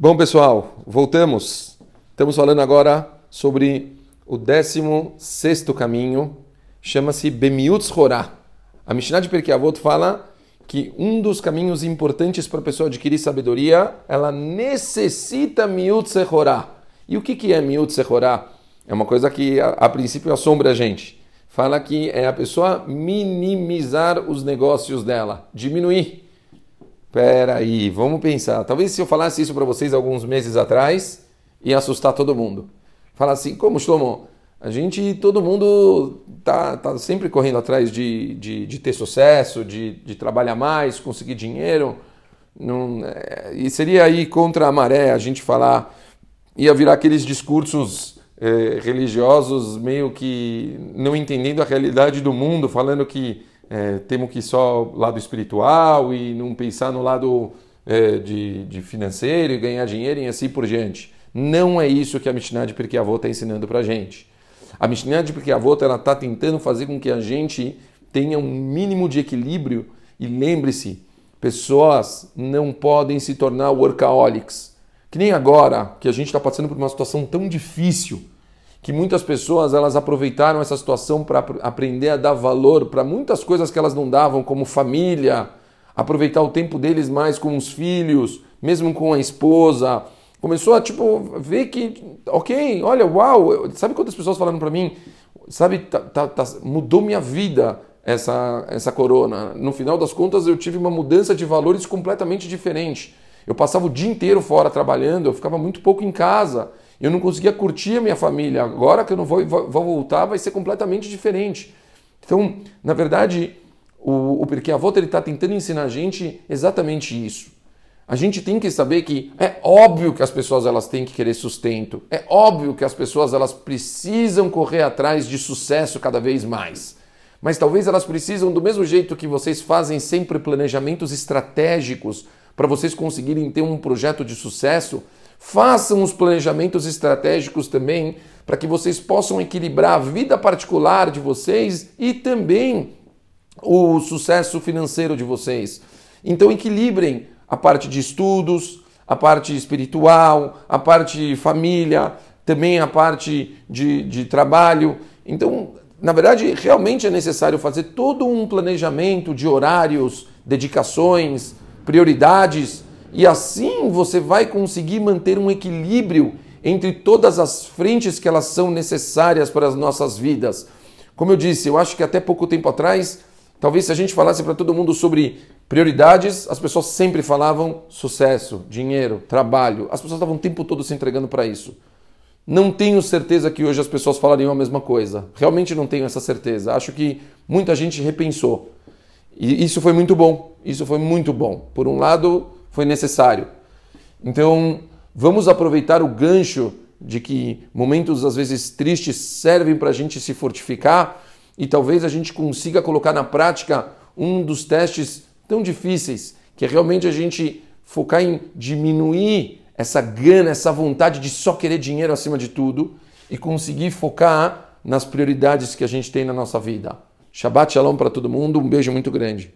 Bom, pessoal, voltamos. Estamos falando agora sobre o 16 caminho, chama-se Bemiutz Horá. A Mishnah de Perkei Avot fala que um dos caminhos importantes para a pessoa adquirir sabedoria, ela necessita Miutz Horá. E o que, que é Miutz Horá? É uma coisa que a, a princípio assombra a gente. Fala que é a pessoa minimizar os negócios dela, diminuir. Pera aí, vamos pensar. Talvez se eu falasse isso para vocês alguns meses atrás, ia assustar todo mundo. Fala assim, como Shlomo? A gente, todo mundo tá, tá sempre correndo atrás de, de, de ter sucesso, de, de trabalhar mais, conseguir dinheiro. Não, é, e seria aí contra a maré a gente falar, ia virar aqueles discursos é, religiosos meio que não entendendo a realidade do mundo, falando que é, temos que só lado espiritual e não pensar no lado é, de, de, financeiro e ganhar dinheiro e assim por diante. Não é isso que a Mishnah de Pirkei Avot está ensinando para a gente. A Mishnah de Pirkei Avot está tentando fazer com que a gente tenha um mínimo de equilíbrio e lembre-se, pessoas não podem se tornar workaholics. Que nem agora, que a gente está passando por uma situação tão difícil, que muitas pessoas elas aproveitaram essa situação para aprender a dar valor para muitas coisas que elas não davam, como família, aproveitar o tempo deles mais com os filhos, mesmo com a esposa. Começou a tipo ver que, ok, olha, uau, sabe quantas pessoas falaram para mim, sabe, tá, tá, tá, mudou minha vida essa essa corona. No final das contas eu tive uma mudança de valores completamente diferente. Eu passava o dia inteiro fora trabalhando, eu ficava muito pouco em casa. Eu não conseguia curtir a minha família. Agora que eu não vou, vou voltar, vai ser completamente diferente. Então, na verdade, o, o Pirkei Avot está tentando ensinar a gente exatamente isso. A gente tem que saber que é óbvio que as pessoas elas têm que querer sustento. É óbvio que as pessoas elas precisam correr atrás de sucesso cada vez mais. Mas talvez elas precisam do mesmo jeito que vocês fazem sempre planejamentos estratégicos para vocês conseguirem ter um projeto de sucesso, Façam os planejamentos estratégicos também para que vocês possam equilibrar a vida particular de vocês e também o sucesso financeiro de vocês. Então equilibrem a parte de estudos, a parte espiritual, a parte família, também a parte de, de trabalho. Então, na verdade, realmente é necessário fazer todo um planejamento de horários, dedicações, prioridades e assim você vai conseguir manter um equilíbrio entre todas as frentes que elas são necessárias para as nossas vidas. Como eu disse, eu acho que até pouco tempo atrás, talvez se a gente falasse para todo mundo sobre prioridades, as pessoas sempre falavam sucesso, dinheiro, trabalho. As pessoas estavam o tempo todo se entregando para isso. Não tenho certeza que hoje as pessoas falariam a mesma coisa. Realmente não tenho essa certeza. Acho que muita gente repensou. E isso foi muito bom. Isso foi muito bom. Por um lado, foi necessário. Então, vamos aproveitar o gancho de que momentos às vezes tristes servem para a gente se fortificar e talvez a gente consiga colocar na prática um dos testes tão difíceis, que é realmente a gente focar em diminuir essa gana, essa vontade de só querer dinheiro acima de tudo e conseguir focar nas prioridades que a gente tem na nossa vida. Shabbat Shalom para todo mundo, um beijo muito grande.